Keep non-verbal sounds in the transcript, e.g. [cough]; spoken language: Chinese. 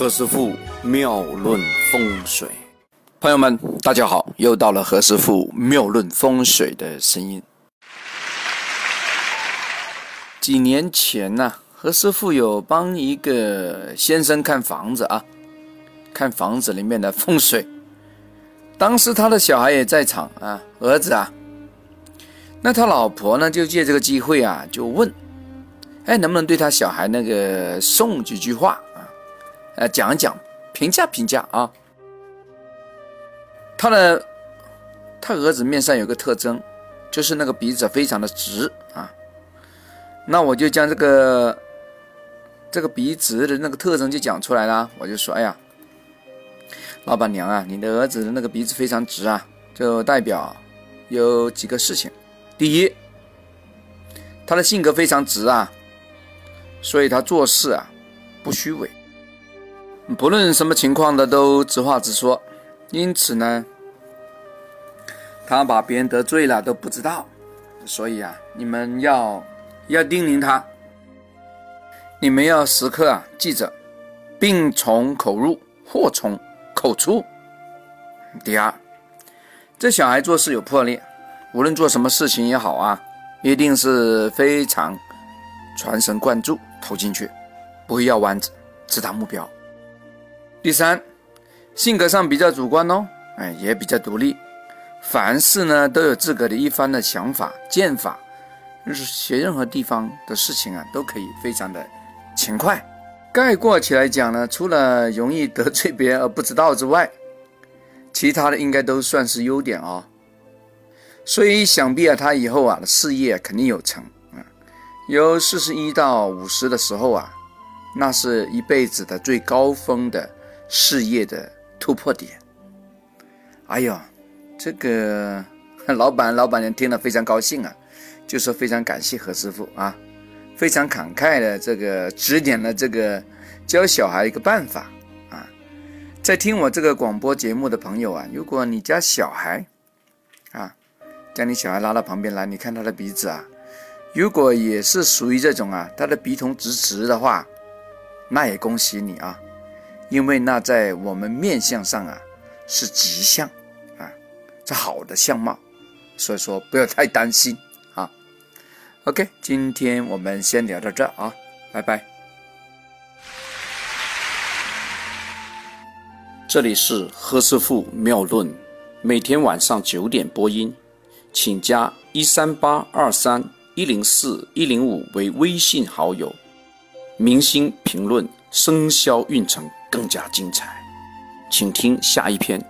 何师傅妙论风水，朋友们，大家好，又到了何师傅妙论风水的声音。几年前呢，何师傅有帮一个先生看房子啊，看房子里面的风水。当时他的小孩也在场啊，儿子啊，那他老婆呢，就借这个机会啊，就问，哎，能不能对他小孩那个送几句话？呃，讲一讲，评价评价啊。他的他儿子面上有个特征，就是那个鼻子非常的直啊。那我就将这个这个鼻直的那个特征就讲出来了。我就说，哎呀，老板娘啊，你的儿子的那个鼻子非常直啊，就代表有几个事情。第一，他的性格非常直啊，所以他做事啊不虚伪。不论什么情况的都直话直说，因此呢，他把别人得罪了都不知道，所以啊，你们要要叮咛他，你们要时刻啊记着，病从口入，祸从口出。第二，这小孩做事有魄力，无论做什么事情也好啊，一定是非常全神贯注投进去，不会绕弯子，直达目标。第三，性格上比较主观哦，哎，也比较独立，凡事呢都有自个的一番的想法、见法，就是学任何地方的事情啊，都可以非常的勤快。概括起来讲呢，除了容易得罪别人而不知道之外，其他的应该都算是优点哦。所以想必啊，他以后啊的事业肯定有成啊，有四十一到五十的时候啊，那是一辈子的最高峰的。事业的突破点。哎呦，这个 [laughs] 老板老板娘听了非常高兴啊，就说非常感谢何师傅啊，非常慷慨的这个指点了这个教小孩一个办法啊。在听我这个广播节目的朋友啊，如果你家小孩啊，将你小孩拉到旁边来，你看他的鼻子啊，如果也是属于这种啊，他的鼻筒直直的话，那也恭喜你啊。因为那在我们面相上啊是吉相啊，是好的相貌，所以说不要太担心啊。OK，今天我们先聊到这啊，拜拜。这里是何师傅妙论，每天晚上九点播音，请加一三八二三一零四一零五为微信好友，明星评论生肖运程。更加精彩，请听下一篇。